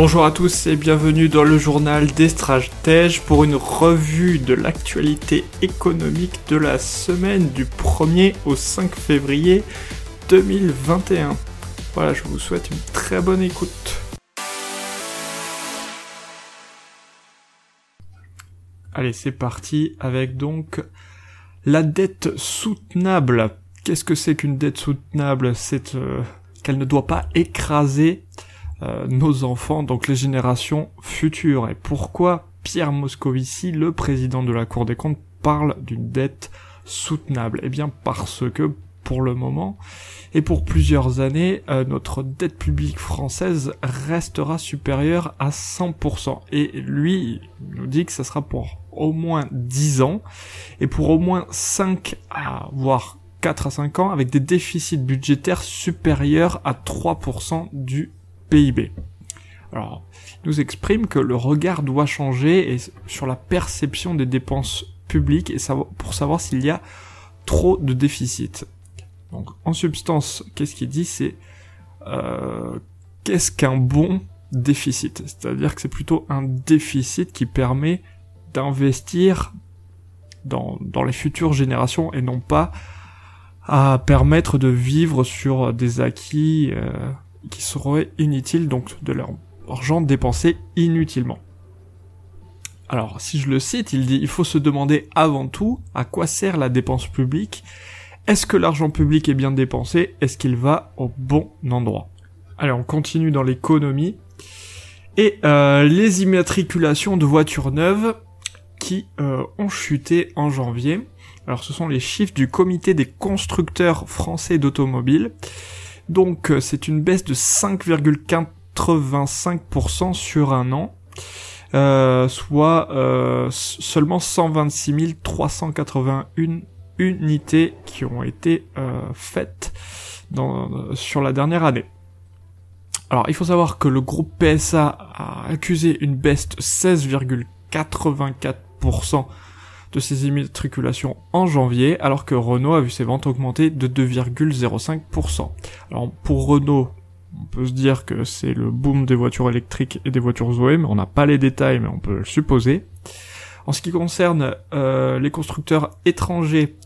Bonjour à tous et bienvenue dans le journal des stratèges pour une revue de l'actualité économique de la semaine du 1er au 5 février 2021. Voilà, je vous souhaite une très bonne écoute. Allez, c'est parti avec donc la dette soutenable. Qu'est-ce que c'est qu'une dette soutenable? C'est euh, qu'elle ne doit pas écraser euh, nos enfants, donc les générations futures. Et pourquoi Pierre Moscovici, le président de la Cour des comptes, parle d'une dette soutenable? Eh bien parce que pour le moment, et pour plusieurs années, euh, notre dette publique française restera supérieure à 100%. Et lui, il nous dit que ça sera pour au moins 10 ans, et pour au moins 5 à voire 4 à 5 ans, avec des déficits budgétaires supérieurs à 3% du PIB. Alors, il nous exprime que le regard doit changer sur la perception des dépenses publiques pour savoir s'il y a trop de déficit. Donc, en substance, qu'est-ce qu'il dit? C'est euh, qu'est-ce qu'un bon déficit? C'est-à-dire que c'est plutôt un déficit qui permet d'investir dans, dans les futures générations et non pas à permettre de vivre sur des acquis euh, qui seraient inutiles, donc de leur argent dépensé inutilement. Alors, si je le cite, il dit il faut se demander avant tout à quoi sert la dépense publique. Est-ce que l'argent public est bien dépensé? Est-ce qu'il va au bon endroit? Allez, on continue dans l'économie. Et euh, les immatriculations de voitures neuves qui euh, ont chuté en janvier. Alors ce sont les chiffres du comité des constructeurs français d'automobiles. Donc euh, c'est une baisse de 5,85% sur un an, euh, soit euh, seulement 126 381 unités qui ont été faites dans, sur la dernière année. Alors il faut savoir que le groupe PSA a accusé une baisse de 16,84% de ses immatriculations en janvier, alors que Renault a vu ses ventes augmenter de 2,05%. Alors pour Renault, on peut se dire que c'est le boom des voitures électriques et des voitures Zoé, mais on n'a pas les détails, mais on peut le supposer. En ce qui concerne euh, les constructeurs étrangers,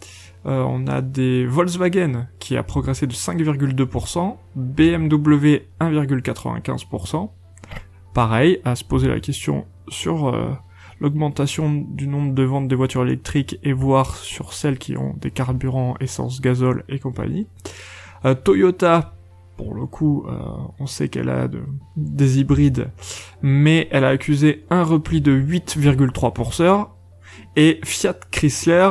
euh, on a des Volkswagen qui a progressé de 5,2%, BMW 1,95%. Pareil, à se poser la question sur euh, l'augmentation du nombre de ventes des voitures électriques et voir sur celles qui ont des carburants essence, gazole et compagnie. Euh, Toyota, pour le coup, euh, on sait qu'elle a des hybrides, mais elle a accusé un repli de 8,3%, et Fiat Chrysler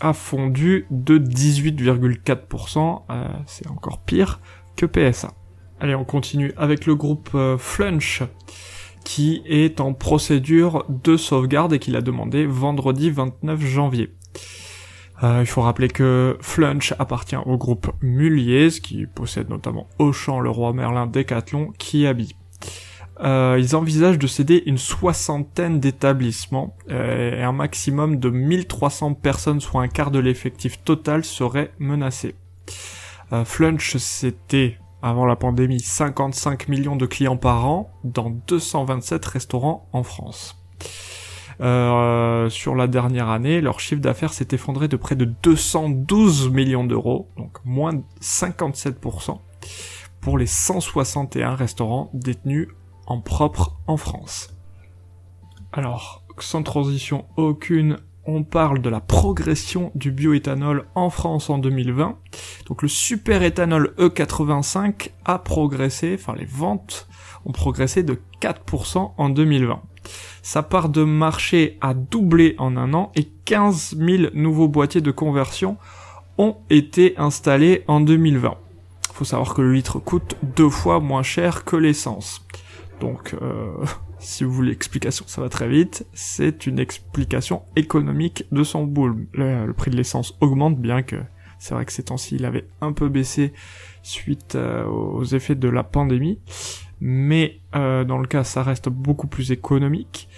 a fondu de 18,4%, euh, c'est encore pire que PSA. Allez, on continue avec le groupe Flunch qui est en procédure de sauvegarde et qu'il a demandé vendredi 29 janvier. Euh, il faut rappeler que Flunch appartient au groupe Mulliez, qui possède notamment Auchan, le roi Merlin, Decathlon, Kiabi. Euh, ils envisagent de céder une soixantaine d'établissements euh, et un maximum de 1300 personnes, soit un quart de l'effectif total, seraient menacés. Euh, Flunch, c'était avant la pandémie 55 millions de clients par an dans 227 restaurants en France. Euh, sur la dernière année, leur chiffre d'affaires s'est effondré de près de 212 millions d'euros, donc moins de 57% pour les 161 restaurants détenus en propre en France. Alors, sans transition aucune, on parle de la progression du bioéthanol en France en 2020. Donc le super éthanol E85 a progressé, enfin les ventes ont progressé de 4% en 2020. Sa part de marché a doublé en un an et 15 000 nouveaux boîtiers de conversion ont été installés en 2020. Faut savoir que le litre coûte deux fois moins cher que l'essence. Donc euh, si vous voulez explication, ça va très vite, c'est une explication économique de son boom. Le, prix de l'essence augmente, bien que c'est vrai que ces temps-ci, il avait un peu baissé suite euh, aux effets de la pandémie, mais euh, dans le cas, ça reste beaucoup plus économique.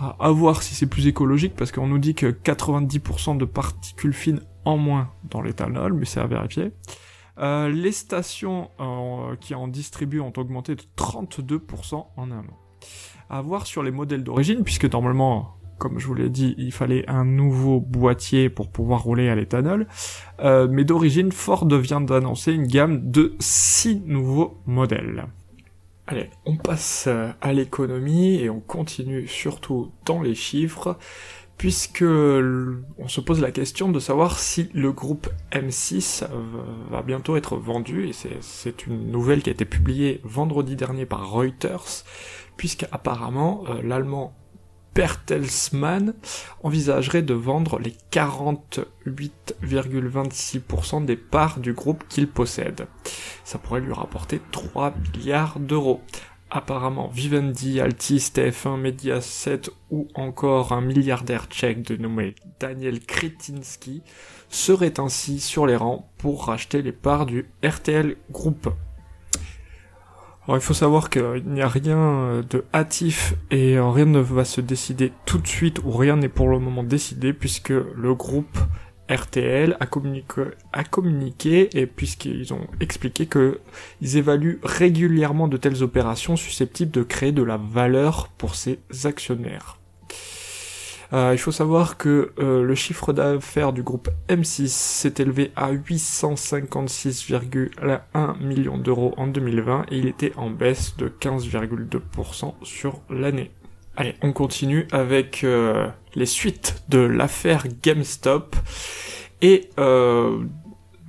À, voir si c'est plus écologique, parce qu'on nous dit que 90% de particules fines en moins dans l'éthanol, mais c'est à vérifier. Euh, les stations qui en distribuent ont augmenté de 32% en un an à voir sur les modèles d'origine, puisque normalement, comme je vous l'ai dit, il fallait un nouveau boîtier pour pouvoir rouler à l'éthanol. Euh, mais d'origine, Ford vient d'annoncer une gamme de 6 nouveaux modèles. Allez, on passe euh, à l'économie et on continue surtout dans les chiffres, puisque on se pose la question de savoir si le groupe M6 va bientôt être vendu, et c'est une nouvelle qui a été publiée vendredi dernier par Reuters, puisqu'apparemment euh, l'allemand Bertelsmann envisagerait de vendre les 48,26% des parts du groupe qu'il possède. Ça pourrait lui rapporter 3 milliards d'euros. Apparemment, Vivendi, Altis, TF1, Mediaset ou encore un milliardaire tchèque de nommé Daniel Kretinsky serait ainsi sur les rangs pour racheter les parts du RTL Group. Alors il faut savoir qu'il n'y a rien de hâtif et rien ne va se décider tout de suite ou rien n'est pour le moment décidé puisque le groupe RTL a communiqué, et puisqu'ils ont expliqué que ils évaluent régulièrement de telles opérations susceptibles de créer de la valeur pour ses actionnaires. Euh, il faut savoir que euh, le chiffre d'affaires du groupe M6 s'est élevé à 856,1 millions d'euros en 2020 et il était en baisse de 15,2% sur l'année. Allez, on continue avec euh, les suites de l'affaire GameStop et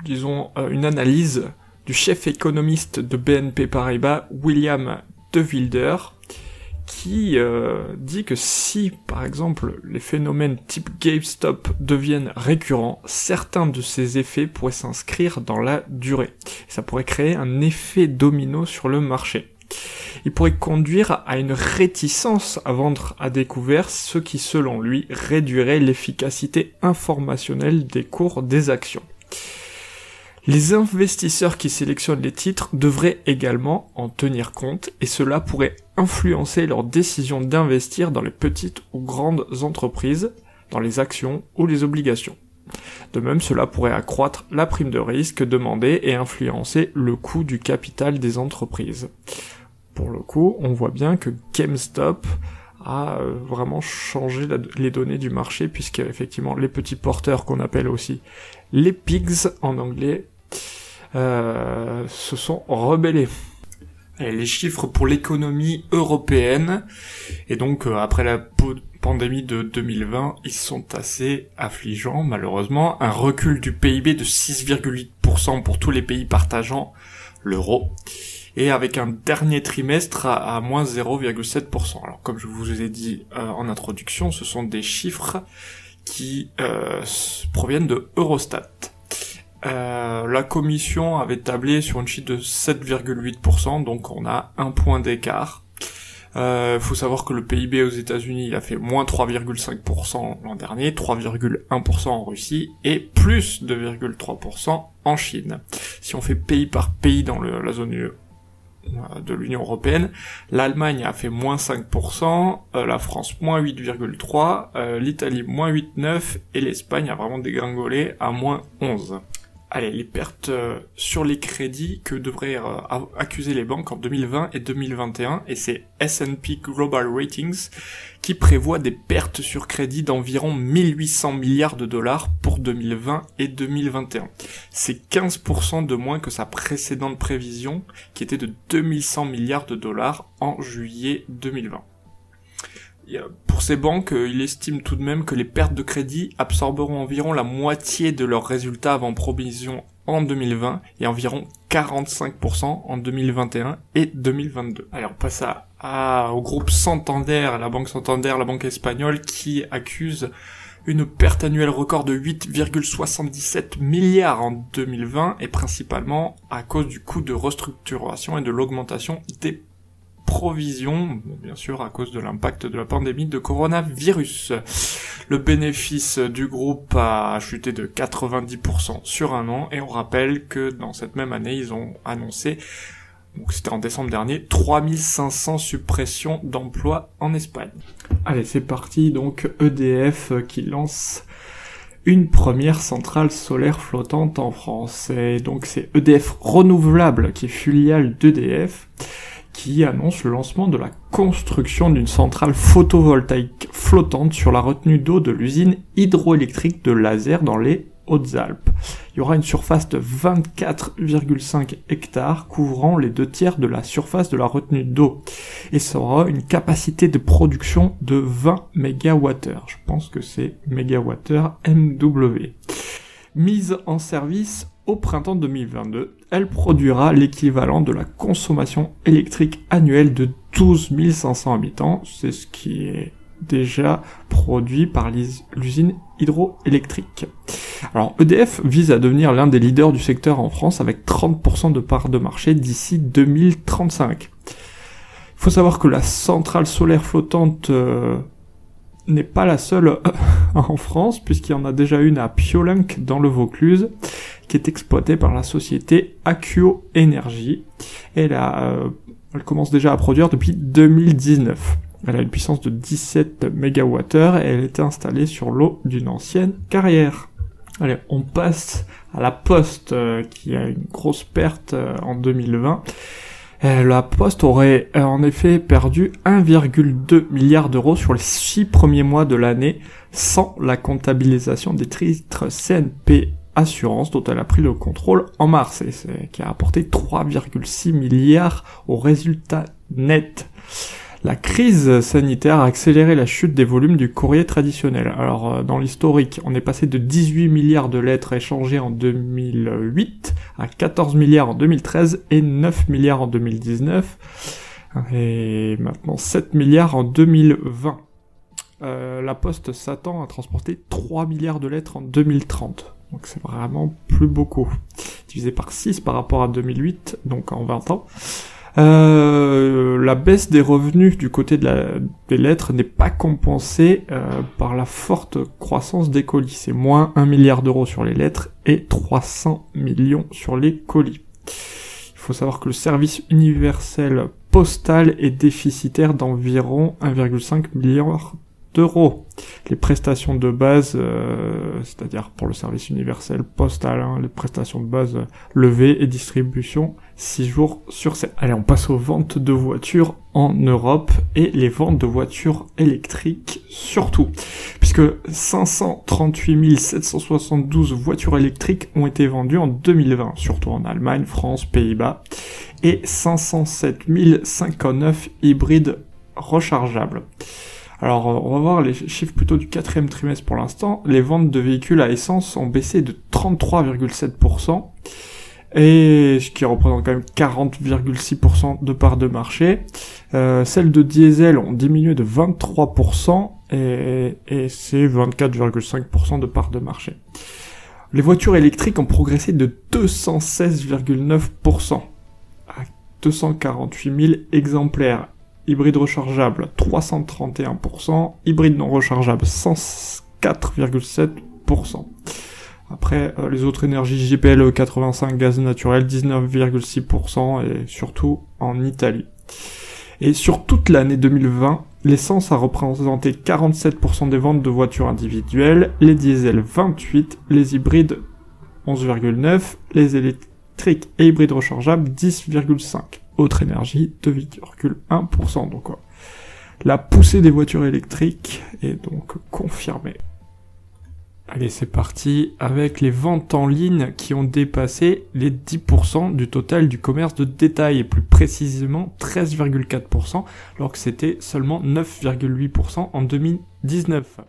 disons une analyse du chef économiste de BNP Paribas, William De Wilder, qui euh, dit que si, par exemple, les phénomènes type GameStop deviennent récurrents, certains de ces effets pourraient s'inscrire dans la durée. Ça pourrait créer un effet domino sur le marché. Il pourrait conduire à une réticence à vendre à découvert, ce qui, selon lui, réduirait l'efficacité informationnelle des cours des actions. Les investisseurs qui sélectionnent les titres devraient également en tenir compte et cela pourrait influencer leur décision d'investir dans les petites ou grandes entreprises, dans les actions ou les obligations. De même, cela pourrait accroître la prime de risque demandée et influencer le coût du capital des entreprises. Pour le coup, on voit bien que GameStop a euh, vraiment changé les données du marché puisque effectivement les petits porteurs qu'on appelle aussi les pigs en anglais euh, se sont rebellés. les chiffres pour l'économie européenne, et donc euh, après la pandémie de 2020, ils sont assez affligeants malheureusement. Un recul du PIB de 6,8% pour tous les pays partageant l'euro et avec un dernier trimestre à, moins 0,7%. Alors comme je vous ai dit euh, en introduction, ce sont des chiffres qui euh, proviennent de Eurostat. Euh, la commission avait tablé sur une chute de 7,8%, donc on a un point d'écart. Il euh, faut savoir que le PIB aux États-Unis a fait moins 3,5% l'an dernier, 3,1% en Russie et plus 2,3% en Chine. Si on fait pays par pays dans la zone de l'Union européenne, l'Allemagne a fait moins 5%, euh, la France moins 8,3%, l'Italie moins 8,9% et l'Espagne a vraiment dégringolé à moins 11% allez, les pertes euh, sur les crédits que devraient euh, accuser les banques en 2020 et 2021, et c'est S&P Global Ratings qui prévoit des pertes sur crédit d'environ 1800 milliards de dollars pour 2020 et 2021. C'est 15% de moins que sa précédente prévision, qui était de 2100 milliards de dollars en juillet 2020 pour ces banques, euh, il estime tout de même que les pertes de crédit absorberont environ la moitié de leurs résultats avant provision en 2020 et environ 45% en 2021 et 2022. Alors on passe à, au groupe Santander, la banque Santander, la banque espagnole qui accuse une perte annuelle record de 8,77 milliards en 2020 et principalement à cause du coût de restructuration et de l'augmentation des provisions, bien sûr à cause de l'impact de la pandémie de coronavirus. Le bénéfice du groupe a chuté de 90% sur un an et on rappelle que dans cette même année ils ont annoncé donc c'était en décembre dernier, 3500 suppressions d'emplois en Espagne. Allez, c'est parti, donc EDF qui lance une première centrale solaire flottante en France. Et donc c'est EDF Renouvelable qui est filiale d'EDF qui annonce le lancement de la construction d'une centrale photovoltaïque flottante sur la retenue d'eau de l'usine hydroélectrique de Laser dans les Hautes-Alpes. Il y aura une surface de 24,5 hectares couvrant les deux tiers de la surface de la retenue d'eau. Et ça aura une capacité de production de 20 MWh. Je pense que c'est MWh MW. Mise en service au printemps 2022, elle produira l'équivalent de la consommation électrique annuelle de 12 500 habitants. C'est ce qui est déjà produit par l'usine hydroélectrique. Alors EDF vise à devenir l'un des leaders du secteur en France avec 30% de part de marché d'ici 2035. Il faut savoir que la centrale solaire flottante euh, n'est pas la seule euh, en France puisqu'il y en a déjà une à Piolenc dans le Vaucluse qui est exploitée par la société Accio Energy. Elle, a, euh, elle commence déjà à produire depuis 2019. Elle a une puissance de 17 MWh et elle était installée sur l'eau d'une ancienne carrière. Allez, on passe à la Poste euh, qui a une grosse perte euh, en 2020. Euh, la Poste aurait en effet perdu 1,2 milliard d'euros sur les six premiers mois de l'année sans la comptabilisation des titres CNP Assurance dont elle a pris le contrôle en mars et qui a apporté 3,6 milliards au résultat net. La crise sanitaire a accéléré la chute des volumes du courrier traditionnel. Alors euh, dans l'historique, on est passé de 18 milliards de lettres échangées en 2008 à 14 milliards en 2013 et 9 milliards en 2019 et maintenant 7 milliards en 2020. Euh, la Poste s'attend à transporter 3 milliards de lettres en 2030. Donc c'est vraiment plus beaucoup. Divisé par 6 par rapport à 2008, donc en 20 ans. Euh, la baisse des revenus du côté des lettres n'est pas compensée euh, par la forte croissance des colis. C'est moins 1 milliard d'euros sur les lettres et 300 millions sur les colis. Il faut savoir que le service universel postal est déficitaire d'environ 1,5 milliard d'euros. Les prestations de base, euh, c'est-à-dire pour le service universel postal, hein, les prestations de base euh, levées et distribution 6 jours sur 7. Allez, on passe aux ventes de voitures en Europe et les ventes de voitures électriques surtout. Puisque 538 772 voitures électriques ont été vendues en 2020, surtout en Allemagne, France, Pays-Bas, et 507 059 hybrides rechargeables. Alors, on va voir les chiffres plutôt du quatrième trimestre pour l'instant. Les ventes de véhicules à essence ont baissé de 33,7%, et ce qui représente quand même 40,6% de part de marché. Euh, celles de diesel ont diminué de 23%, et, et c'est 24,5% de part de marché. Les voitures électriques ont progressé de 216,9% à 248 000 exemplaires hybride rechargeable 331%, hybride non rechargeable 104,7%. Après, euh, les autres énergies GPL 85, gaz naturel 19,6% et surtout en Italie. Et sur toute l'année 2020, l'essence a représenté 47% des ventes de voitures individuelles, les diesels 28%, les hybrides 11,9%, les électriques et hybrides rechargeables 10,5 autre énergie, 2,1%. Donc la poussée des voitures électriques est donc confirmée. Allez, c'est parti avec les ventes en ligne qui ont dépassé les 10% du total du commerce de détail et plus précisément 13,4% alors que c'était seulement 9,8% en 2019.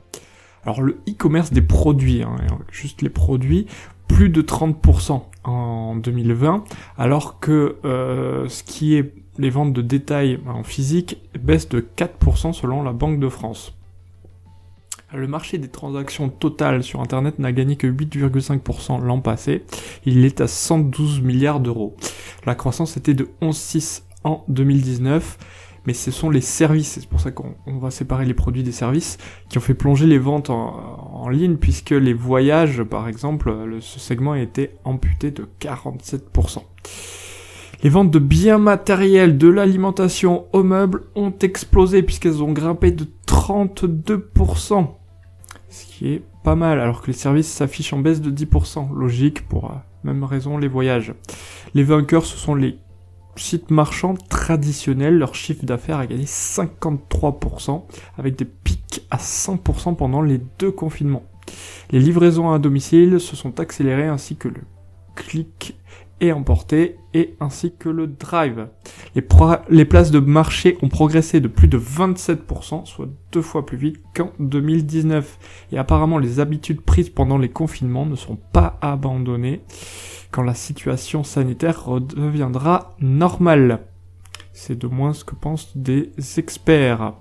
Alors le e-commerce des produits, hein, juste les produits, plus de 30% en 2020, alors que euh, ce qui est les ventes de détail en physique baisse de 4% selon la Banque de France. Le marché des transactions totales sur Internet n'a gagné que 8,5% l'an passé. Il est à 112 milliards d'euros. La croissance était de 11,6 en 2019, mais ce sont les services, c'est pour ça qu'on va séparer les produits des services, qui ont fait plonger les ventes en, ligne, puisque les voyages, par exemple, ce segment a été amputé de 47%. Les ventes de biens matériels, de l'alimentation aux meubles ont explosé puisqu'elles ont grimpé de 32%. Ce qui est pas mal, alors que les services s'affichent en baisse de 10%. Logique pour la même raison les voyages. Les vainqueurs, ce sont les sites marchands traditionnels. Leur chiffre d'affaires a gagné 53%, avec des pics à 100% pendant les deux confinements. Les livraisons à domicile se sont accélérées ainsi que le clic et emporté, et ainsi que le drive. Les, places de marché ont progressé de plus de 27%, soit deux fois plus vite qu'en 2019. Et apparemment, les habitudes prises pendant les confinements ne sont pas abandonnées quand la situation sanitaire redeviendra normale. C'est de moins ce que pensent des experts.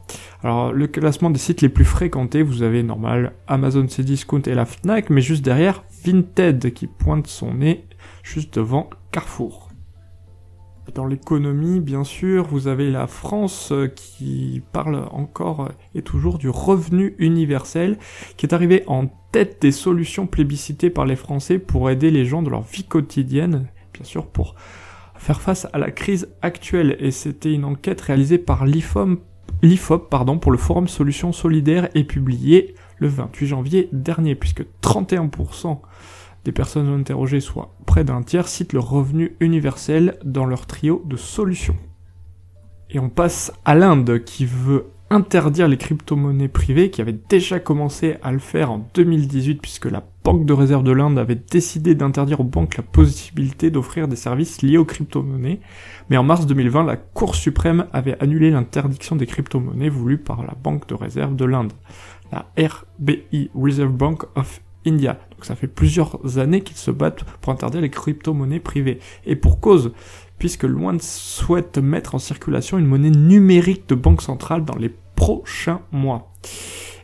Alors, le classement des sites les plus fréquentés, vous avez normal Amazon Cdiscount et la Fnac, mais juste derrière, Vinted qui pointe son nez juste devant Carrefour. Dans l'économie, bien sûr, vous avez la France euh, qui parle encore et toujours du revenu universel, qui est arrivé en tête des solutions plébiscitées par les Français pour aider les gens de leur vie quotidienne, bien sûr pour faire face à la crise actuelle. Et c'était une enquête réalisée par l'IFOP pour le Forum Solutions Solidaires et publiée le 28 janvier dernier, puisque 31% personnes interrogées, soit près d'un tiers, citent le revenu universel dans leur trio de solutions. Et on passe à l'Inde qui veut interdire les crypto-monnaies privées, qui avait déjà commencé à le faire en 2018 puisque la Banque de réserve de l'Inde avait décidé d'interdire aux banques la possibilité d'offrir des services liés aux crypto-monnaies. Mais en mars 2020, la Cour suprême avait annulé l'interdiction des crypto-monnaies voulue par la Banque de réserve de l'Inde, la RBI, Reserve Bank of India. Donc ça fait plusieurs années qu'ils se battent pour interdire les crypto-monnaies privées. Et pour cause, puisque Luan souhaite mettre en circulation une monnaie numérique de banque centrale dans les prochains mois.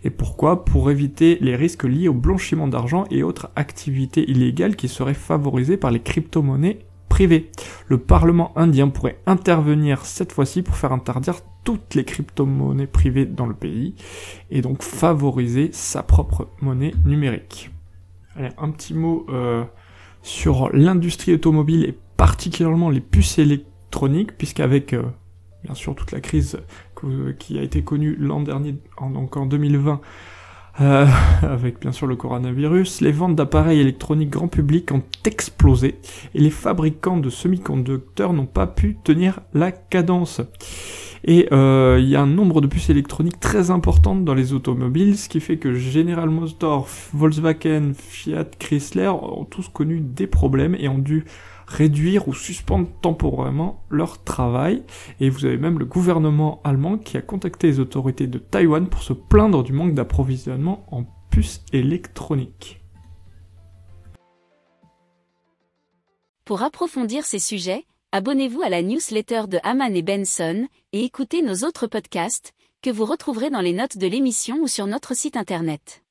Et pourquoi? Pour éviter les risques liés au blanchiment d'argent et autres activités illégales qui seraient favorisées par les crypto-monnaies Le Parlement indien pourrait intervenir cette fois-ci pour faire interdire toutes les crypto-monnaies privées dans le pays et donc favoriser sa propre monnaie numérique. Allez, un petit mot euh, sur l'industrie automobile et particulièrement les puces électroniques, puisqu'avec euh, bien sûr toute la crise qui a été connue l'an dernier, en, donc en 2020, euh, avec bien sûr le coronavirus, les ventes d'appareils électroniques grand public ont explosé et les fabricants de semi-conducteurs n'ont pas pu tenir la cadence. Et euh, il y a un nombre de puces électroniques très importantes dans les automobiles, ce qui fait que General Motors, Volkswagen, Fiat, Chrysler ont tous connu des problèmes et ont dû réduire ou suspendre temporairement leur travail. Et vous avez même le gouvernement allemand qui a contacté les autorités de Taïwan pour se plaindre du manque d'approvisionnement en puces électroniques. Pour approfondir ces sujets, abonnez-vous à la newsletter de Haman et Benson et écoutez nos autres podcasts que vous retrouverez dans les notes de l'émission ou sur notre site internet.